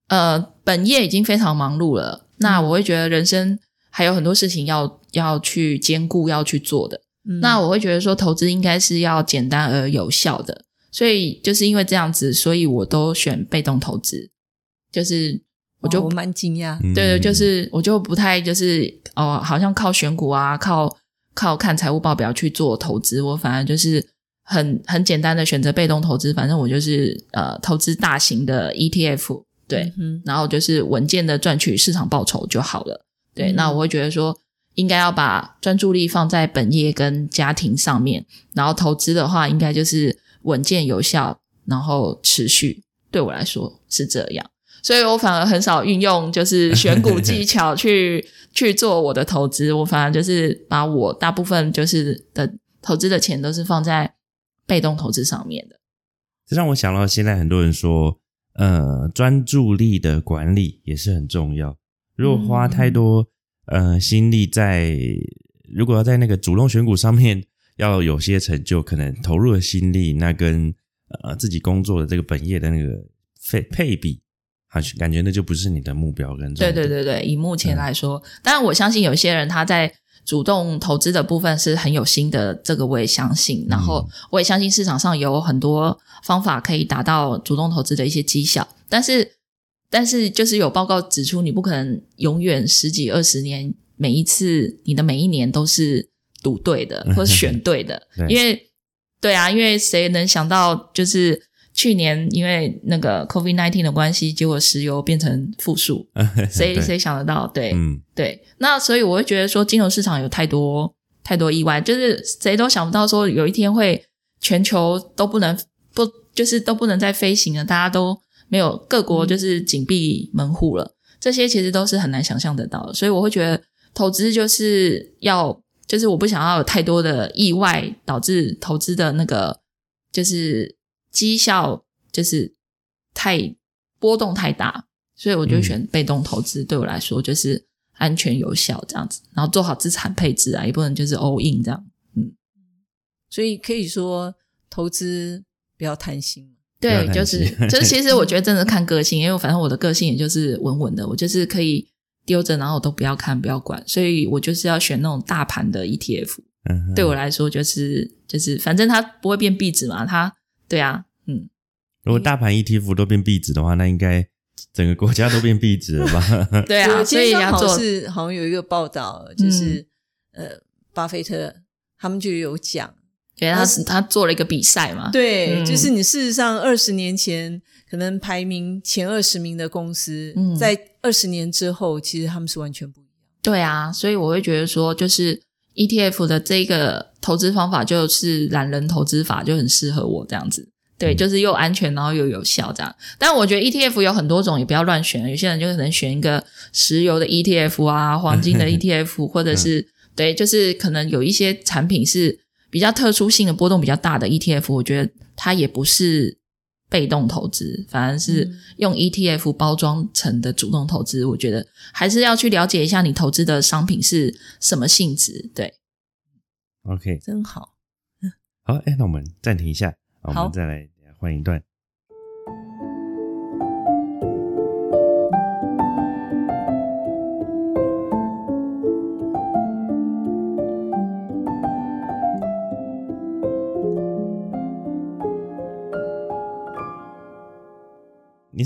呃，本业已经非常忙碌了，那我会觉得人生还有很多事情要要去兼顾，要去做的。嗯那我会觉得说，投资应该是要简单而有效的，所以就是因为这样子，所以我都选被动投资，就是我就蛮惊讶，嗯对对，就是我就不太就是哦，好像靠选股啊，靠靠看财务报表去做投资，我反而就是很很简单的选择被动投资，反正我就是呃投资大型的 ETF，对，嗯然后就是稳健的赚取市场报酬就好了。对，嗯那我会觉得说，应该要把专注力放在本业跟家庭上面，然后投资的话，应该就是稳健有效，然后持续。对我来说是这样，所以我反而很少运用就是选股技巧去 [laughs] 去做我的投资，我反而就是把我大部分就是的投资的钱都是放在被动投资上面的。这让我想到现在很多人说，呃，专注力的管理也是很重要。如果花太多、呃心力在，如果要在那个主动选股上面要有些成就，可能投入的心力，那跟呃自己工作的这个本业的那个配配比，好像感觉那就不是你的目标跟对对对对，以目前来说，当然我相信有些人他在主动投资的部分是很有心的，这个我也相信。然后我也相信市场上有很多方法可以达到主动投资的一些绩效，但是但是就是有报告指出，你不可能永远十几二十年每一次你的每一年都是赌对的或者选对的 [laughs] 对，因为对啊，因为谁能想到就是。去年因为那个 COVID nineteen 的关系，结果石油变成负数，[laughs] 谁谁想得到？对，嗯。对，那所以我会觉得说，金融市场有太多太多意外，就是谁都想不到说有一天会全球都不能不就是都不能再飞行了，大家都没有各国就是紧闭门户了，这些其实都是很难想象得到的。所以我会觉得投资就是要就是我不想要有太多的意外导致投资的那个就是绩效就是太波动太大，所以我就选被动投资，对我来说就是安全有效这样子，然后做好资产配置啊，也不能就是 all in 这样。嗯所以可以说投资不要贪心。对就是心就是，其实 [laughs] 我觉得真的看个性，因为反正我的个性也就是稳稳的，我就是可以丢着，然后我都不要看，不要管，所以我就是要选那种大盘的 ETF。嗯对我来说，就是就是，反正它不会变壁纸嘛，它对啊，嗯，如果大盘 ETF 都变壁纸的话，那应该整个国家都变壁纸了吧？[laughs] 对啊，我所以要做是好像有一个报道，就是、呃，巴菲特他们就有讲，对他是他做了一个比赛嘛，对，嗯。就是你事实上二十年前可能排名前二十名的公司，嗯。在二十年之后，其实他们是完全不一样。对啊，所以我会觉得说，就是 ETF 的这个投资方法就是懒人投资法，就很适合我这样子。对，就是又安全，然后又有效这样。但我觉得 ETF 有很多种，也不要乱选。有些人就可能选一个石油的 ETF 啊，黄金的 [laughs] ETF，或者是、对，就是可能有一些产品是比较特殊性的波动比较大的 ETF，我觉得它也不是被动投资，反而是嗯用 ETF 包装成的主动投资。我觉得还是要去了解一下你投资的商品是什么性质。对，OK，真好。好，哎，那我们暂停一下，我们再来换一段。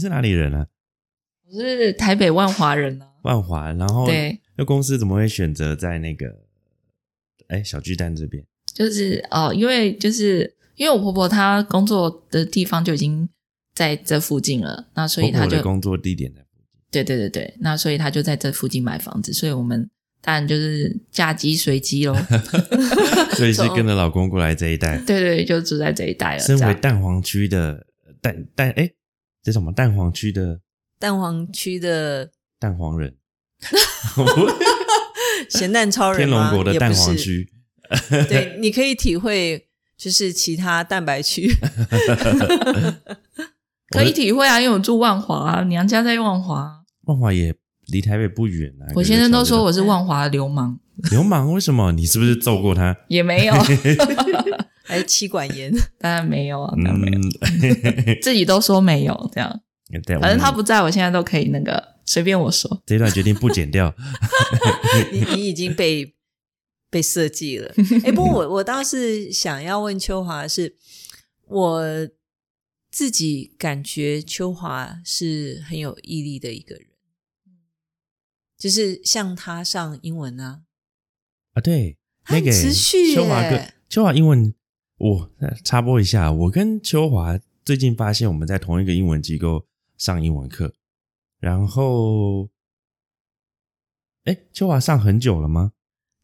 是哪里人啊？我是台北万华人啊。万华，然后对，那公司怎么会选择在那个哎小巨蛋这边？就是哦，因为就是因为我婆婆她工作的地方就已经在这附近了，那所以她就工作地点在附近。对对对对，那所以她就在这附近买房子，所以我们当然就是嫁鸡随鸡喽。[laughs] [laughs] 所以是跟着老公过来这一带。对对，就住在这一带了。身为蛋黄区的蛋蛋哎，这什么蛋黄区的蛋黄区的蛋黄人，[laughs] 咸蛋超人天龙吗国的蛋黄，也区，对，你可以体会就是其他蛋白区。[laughs] 可以体会啊，因为我住万华啊，娘家在万华。万华也离台北不远啊。我先生都说我我是万华流氓，流氓，为什么？你是不是揍过他？也没有，[laughs] 还是妻管严，[laughs] 当然没有啊，当然没有，嗯，[laughs] 自己都说没有这样。对，反正他不在我现在都可以那个随便我说。这段决定不剪掉。[laughs] 你你已经被被设计了。哎，不过我我倒是想要问秋华是，我自己感觉秋华是很有毅力的一个人，就是像他上英文啊，啊，对，那个持续秋华哥，秋华英文，我呃插播一下，我跟秋华最近发现我们在同一个英文机构上英文课，然后，哎，秋华上很久了吗？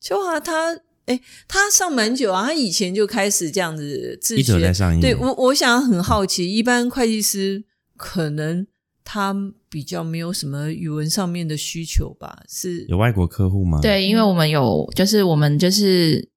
秋华他哎，他上蛮久啊，他以前就开始这样子自一直在。上英文，对我，我想很好奇，一般会计师可能他比较没有什么语文上面的需求吧？是有外国客户吗？，对，因为我们有，就是我们就是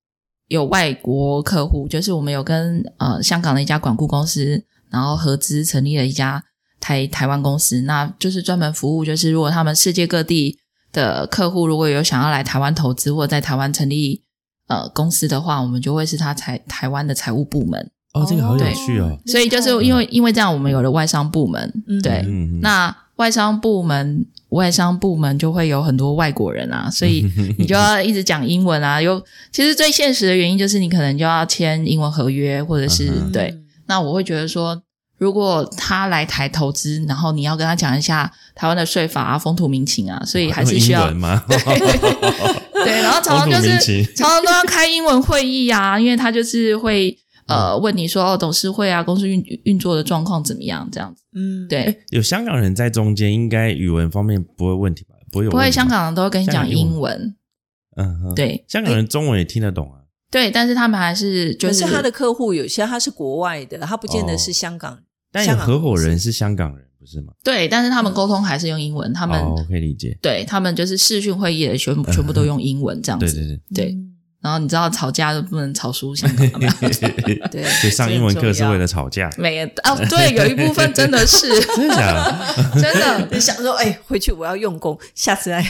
有外国客户，就是我们有跟呃香港的一家管顾公司，然后合资成立了一家台台湾公司，那就是专门服务，就是如果他们世界各地的客户如果有想要来台湾投资或者在台湾成立呃公司的话，我们就会是他台台湾的财务部门。哦，这个好有对趣哦。所以就是因为因为这样，我们有了外商部门，嗯对，嗯，嗯那外商部门，外商部门就会有很多外国人啊，所以 [laughs] 你就要一直讲英文啊。有其实最现实的原因就是你可能就要签英文合约，或者是、嗯对。那我会觉得说，如果他来台投资，然后你要跟他讲一下台湾的税法啊、风土民情啊，所以还是需要用英文吗？[laughs] [laughs] 对，然后常常就是常常都要开英文会议啊，因为他就是会呃问你说哦，董事会啊，公司运运作的状况怎么样这样子。嗯，对，有香港人在中间，应该语文方面不会问题吧？不会有不会，香，港人都会跟你讲英文。嗯哼，对香港人中文也听得懂啊。对，但是他们还是就可是是他的客户有些他是国外的，他不见得是香港。但有香港合伙人是香港人，不是吗？对，但是他们沟通还是用英文，他们、哦，可以理解。对他们就是视讯会议的全部全部都用英文这样子。对对对，然后你知道吵架都不能吵输香港，的？[laughs] 对，所以上英文课是为了吵架，没有哦，对，有一部分真的是 [laughs] 真的？[laughs] 真的。你想说，哎，回去我要用功，下次来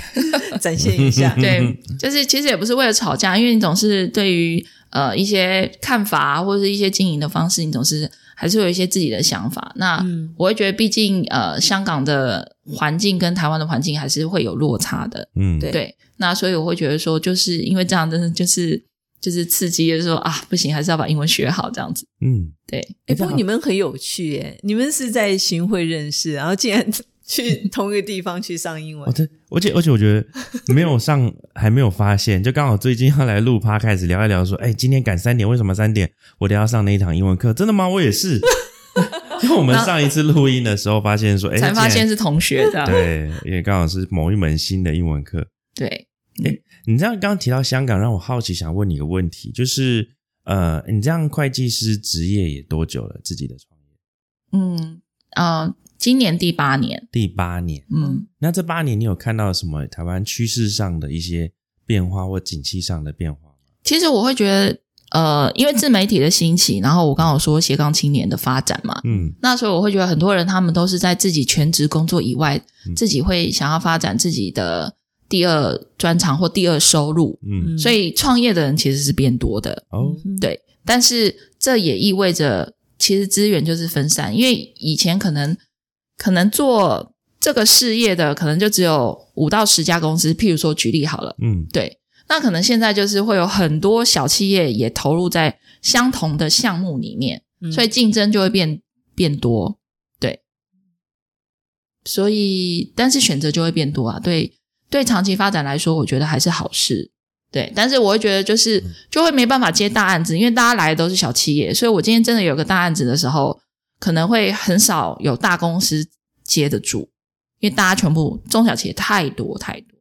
展现一下。对，就是其实也不是为了吵架，因为你总是对于呃一些看法啊，或者是一些经营的方式，你总是还是有一些自己的想法。那嗯我会觉得，毕竟呃香港的环境跟台湾的环境还是会有落差的。嗯，对对，那所以我会觉得说，就是因为这样，真的就是就是刺激，就是说啊，不行，还是要把英文学好，这样子。嗯，对，哎，不过你们很有趣耶，你们是在巡会认识，然后竟然去同一个地方去上英哦，文。这而且而且我觉得没有上，[laughs] 还没有发现，就刚好最近要来录趴，开始聊一聊，说，哎，今天赶三点，为什么三点我都要上那一堂英文课？真的吗？我也是。[laughs] 因为我们上一次录音的时候，发现说，哎，才发现是同学这样。对，因为刚好是某一门新的英文课。对，哎你这样刚刚提到香港，让我好奇，想问你一个问题，就是呃，你这样会计师职业也多久了？自己的创业嗯呃，今年第八年，第八年，嗯。那这八年你有看到什么台湾趋势上的一些变化或景气上的变化吗？其实我会觉得，呃，因为自媒体的兴起，然后我刚好说斜杠青年的发展嘛，嗯。那所以我会觉得很多人他们都是在自己全职工作以外，嗯。自己会想要发展自己的第二专长或第二收入，嗯，所以创业的人其实是变多的，哦，对。但是这也意味着，其实资源就是分散，因为以前可能可能做这个事业的，可能就只有五到十家公司。譬如说，举例好了，嗯对，那可能现在就是会有很多小企业也投入在相同的项目里面，嗯所以竞争就会变变多，对。所以，但是选择就会变多啊。对，对，长期发展来说，我觉得还是好事。对，但是我会觉得就是就会没办法接大案子，因为大家来的都是小企业，所以我今天真的有个大案子的时候，可能会很少有大公司接得住，因为大家全部中小企业太多太多。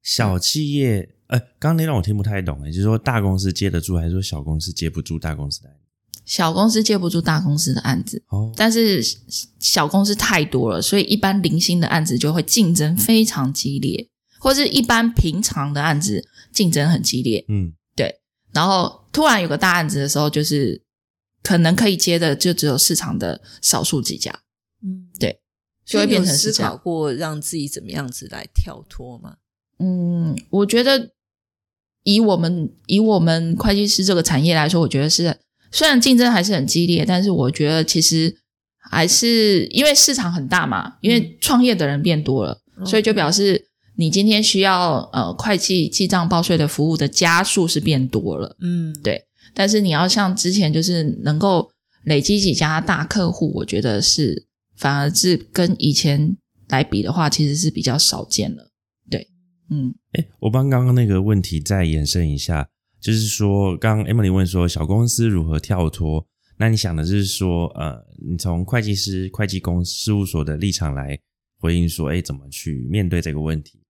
小企业，呃，刚刚那让我听不太懂，哎，就是说大公司接得住，还是说小公司接不住大公司的案子？小公司接不住大公司的案子，哦，但是小公司太多了，所以一般零星的案子就会竞争非常激烈，或是一般平常的案子竞争很激烈。嗯对然后突然有个大案子的时候，就是可能可以接的就只有市场的少数几家，嗯，对，就会变成思考过让自己怎么样子来跳脱吗？嗯，我觉得以我们以我们会计师这个产业来说，我觉得是虽然竞争还是很激烈，但是我觉得其实还是因为市场很大嘛，因为创业的人变多了，所以就表示你今天需要呃会计记账报税的服务的家数是变多了，嗯，对。但是你要像之前就是能够累积几家大客户，我觉得是反而是跟以前来比的话，其实是比较少见了。对，嗯哎，我帮刚刚那个问题再延伸一下，就是说，刚刚 Emily 问说小公司如何跳脱，那你想的是说，呃，你从会计师、会计公事务所的立场来回应说，哎，怎么去面对这个问题？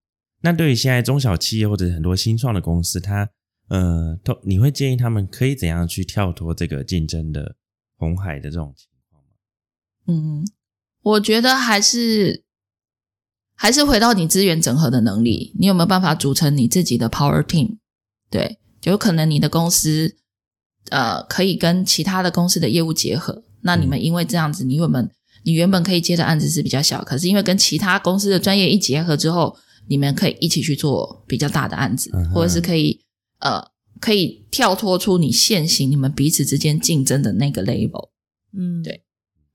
那对于现在中小企业或者很多新创的公司，它呃，都你会建议他们可以怎样去跳脱这个竞争的红海的这种情况吗？嗯，我觉得还是还是回到你资源整合的能力，你有没有办法组成你自己的 power team？对，有可能你的公司呃可以跟其他的公司的业务结合，那你们因为这样子，你原本你原本可以接的案子是比较小，可是因为跟其他公司的专业一结合之后，你们可以一起去做比较大的案子，或者是可以呃可以跳脱出你现行你们彼此之间竞争的那个 label。嗯，对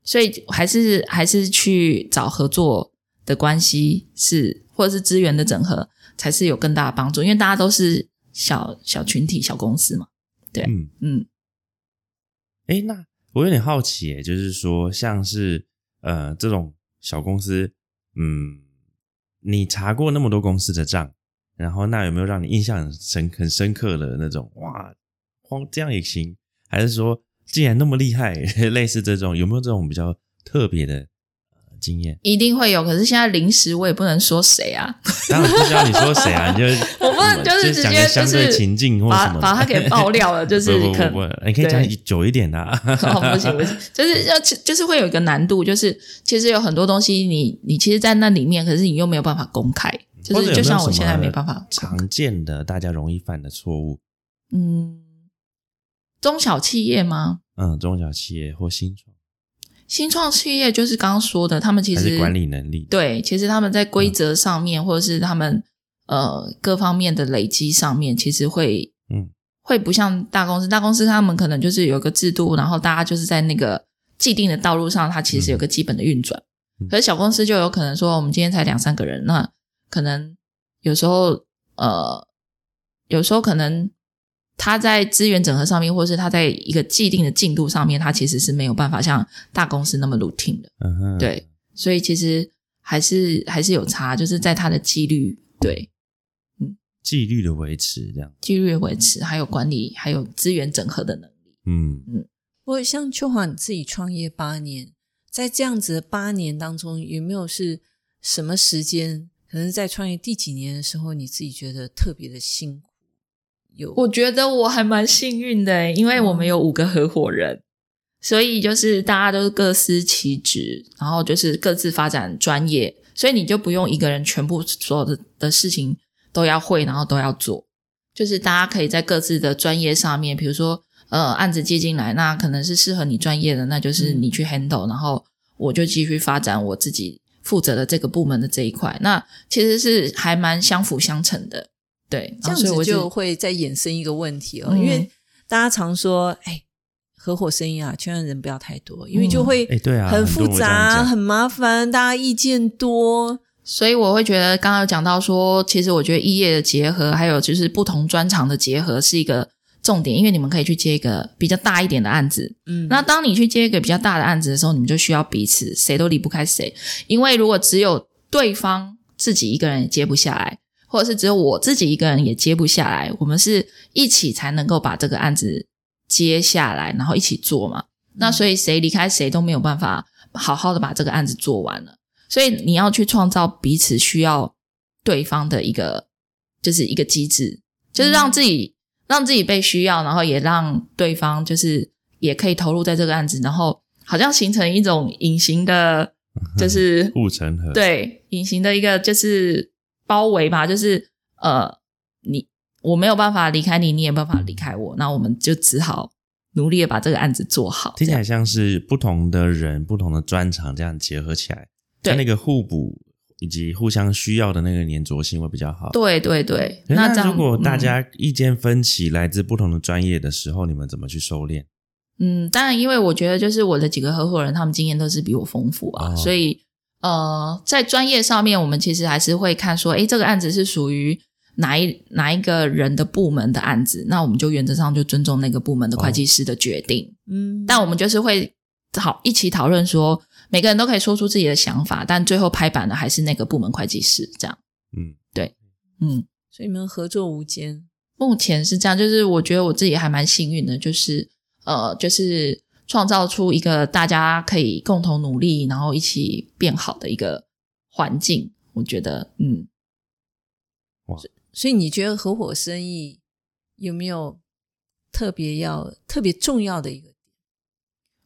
所以还是还是去找合作的关系是，或者是资源的整合，才是有更大的帮助。因为大家都是小小群体、小公司嘛。对嗯，嗯，哎，那我有点好奇，耶，就是说，像是呃这种小公司，嗯，你查过那么多公司的账，然后那有没有让你印象很深很深刻的那种？哇，荒这样也行？还是说，既然那么厉害，[laughs] 类似这种有没有这种比较特别的呃经验？一定会有。可是现在临时我也不能说谁啊，当然不知道你说谁啊，[laughs] 你就我不能就是直接相对是情境或什么的，把把它给爆料了，[laughs] 就是你可以讲久一点的、啊。哦，不行不行，就是要就是会有一个难度，就是其实有很多东西你你其实，在那里面，可是你又没有办法公开，就是就像我现在没办法常见的大家容易犯的错误，嗯，中小企业吗？嗯，中小企业或新创，新创企业就是刚刚说的，他们其实管理能力，对，其实他们在规则上面，或者是他们呃各方面的累积上面，其实会嗯。会不像大公司，大公司他们可能就是有一个制度，然后大家就是在那个既定的道路上，它其实有个基本的运转。嗯。可是小公司就有可能说，我们今天才两三个人，那可能有时候呃，有时候可能他在资源整合上面，或是他在一个既定的进度上面，他其实是没有办法像大公司那么 routine 的。嗯哼，对，所以其实还是还是有差，就是在他的纪律对纪律的维持这样，纪律的维持，还有管理，还有资源整合的能力。嗯不过像秋华你自己创业八年，在这样子的八年当中，有没有是什么时间？可能在创业第几年的时候，你自己觉得特别的辛苦？有我觉得我还蛮幸运的，欸因为我们有五个合伙人，所以就是大家都是各司其职，然后就是各自发展专业，所以你就不用一个人全部所有的的事情都要会，然后都要做。就是大家可以在各自的专业上面，比如说呃案子接进来，那可能是适合你专业的，那就是你去 handle，、然后我就继续发展我自己负责的这个部门的这一块。那其实是还蛮相辅相成的，对，这样子就会再衍生一个问题哦，嗯。因为大家常说，哎，合伙生意啊，千万人不要太多，因为就嗯会哎对啊很复杂、很麻烦，大家意见多，所以我会觉得，刚刚有讲到说，其实我觉得异业的结合，还有就是不同专长的结合是一个重点，因为你们可以去接一个比较大一点的案子。嗯，那当你去接一个比较大的案子的时候，你们就需要彼此，谁都离不开谁。因为如果只有对方自己一个人也接不下来，或者是只有我自己一个人也接不下来，我们是一起才能够把这个案子接下来，然后一起做嘛。那所以谁离开谁都没有办法好好的把这个案子做完了。所以你要去创造彼此需要对方的一个，就是一个机制，就是让自己、让自己被需要，然后也让对方就是也可以投入在这个案子，然后好像形成一种隐形的，就是护城河，，对隐形的一个就是包围吧，就是呃，你我没有办法离开你，你也没办法离开我，那我们就只好努力的把这个案子做好。听起来像是不同的人、不同的专长这样结合起来，对它那个互补以及互相需要的那个粘着性会比较好。对对对，那这样如果大嗯家意见分歧来自不同的专业的时候，你们怎么去收敛？嗯，当然，因为我觉得就是我的几个合伙人，他们经验都是比我丰富啊，哦所以呃，在专业上面，我们其实还是会看说，诶，这个案子是属于哪一哪一个人的部门的案子，那我们就原则上就尊重那个部门的会计师的决定。嗯，但我们就是会好一起讨论说，每个人都可以说出自己的想法，但最后拍板的还是那个部门会计师，这样。嗯，对嗯，所以你们合作无间，目前是这样，就是我觉得我自己还蛮幸运的，就是呃，就是创造出一个大家可以共同努力，然后一起变好的一个环境。我觉得，嗯，所以你觉得合伙生意有没有特别要特别重要的一个点？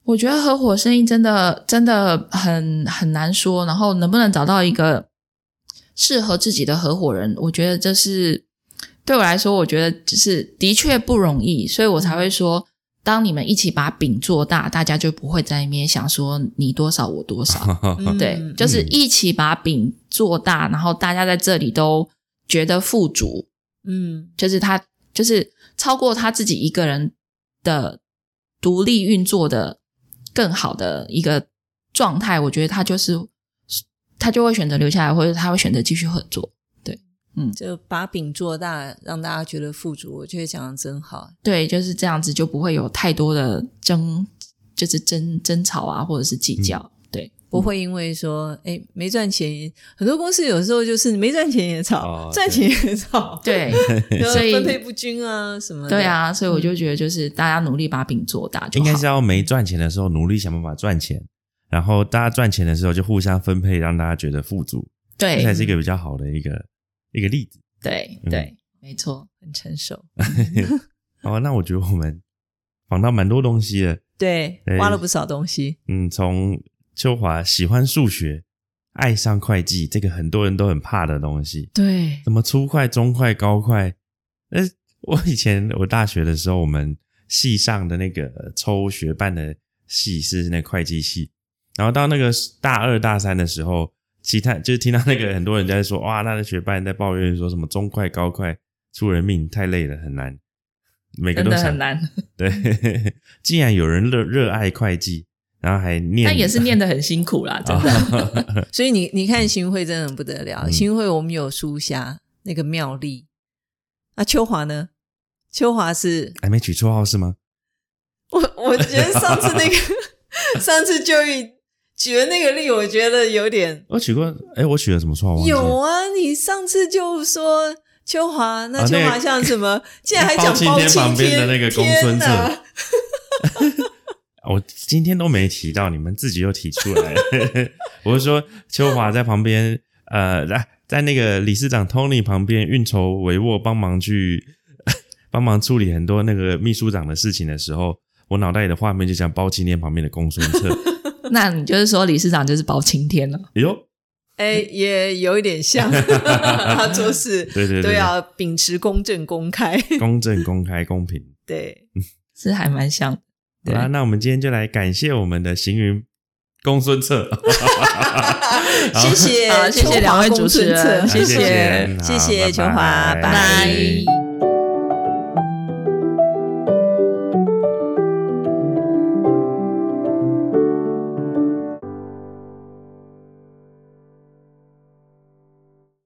我觉得合伙生意真的真的很很难说，然后能不能找到一个适合自己的合伙人，我觉得这是对我来说，我觉得就是的确不容易，所以我才会说，当你们一起把饼做大，大家就不会在那边想说你多少我多少，嗯对，就是一起把饼做大，然后大家在这里都觉得富足，嗯。就是他就是超过他自己一个人的独立运作的更好的一个状态，我觉得他就是他就会选择留下来，或者他会选择继续合作。对，嗯就把饼做大，让大家觉得富足。我觉得讲的真好。对，就是这样子，就不会有太多的争，就是争争吵啊，或者是计较。对，不会因为说，哎，没赚钱，很多公司有时候就是没赚钱也吵，哦 [laughs] 赚钱也吵，[laughs] 对，所以分配不均啊什么的。对，啊，所以我就觉得，就是大家努力把饼做大就好。应该是要没赚钱的时候努力想办法赚钱，然后大家赚钱的时候就互相分配，让大家觉得富足，这才对是一个比较好的一个一个例子。嗯对对，没错。很成熟。[laughs] 好，那我觉得我们访到蛮多东西了，对对，挖了不少东西。嗯，从秋华喜欢数学，爱上会计，这个很多人都很怕的东西，对，什么初快、中快、高快。呃，我以前我大学的时候，我们系上的那个抽学办的系是那会计系，然后到那个大二大三的时候，其他就是听到那个很多人在说，哇，那个学办在抱怨说什么中快、高快出人命，太累了，很难，每个都想很难，对，[laughs] 既然有人热热爱会计，然后还念，但也是念得很辛苦啦，[laughs] 真的。啊所以你你看新会真的很不得了。嗯新会我们有书侠那个妙丽，那秋华呢？秋华是还没取绰号是吗？我我觉得上次那个 [laughs] 上次就义举的那个例，我觉得有点我取过，哎，我取了什么绰号？有啊。你上次就说秋华，那秋华啊那个像什么？[laughs] 竟然还讲包青天旁边的那个公孙策天哪我今天都没提到，你们自己又提出来了。[laughs] 我是说，秋华在旁边，呃，在在那个理事长 Tony 旁边运筹帷幄，帮忙去 [laughs] 帮忙处理很多那个秘书长的事情的时候，我脑袋里的画面就像包青天旁边的公孙策。[laughs] 那你就是说理事长就是包青天了？哎呦，哎，也有一点像，他做事对对对都要秉持公正公开。公正、公开、公平。对，是还蛮像的。好啦，那我们今天就来感谢我们的行云公孙策。好 [laughs] 谢谢好谢谢秋华两位主持人 [laughs] 谢谢谢谢谢秋华，拜。拜拜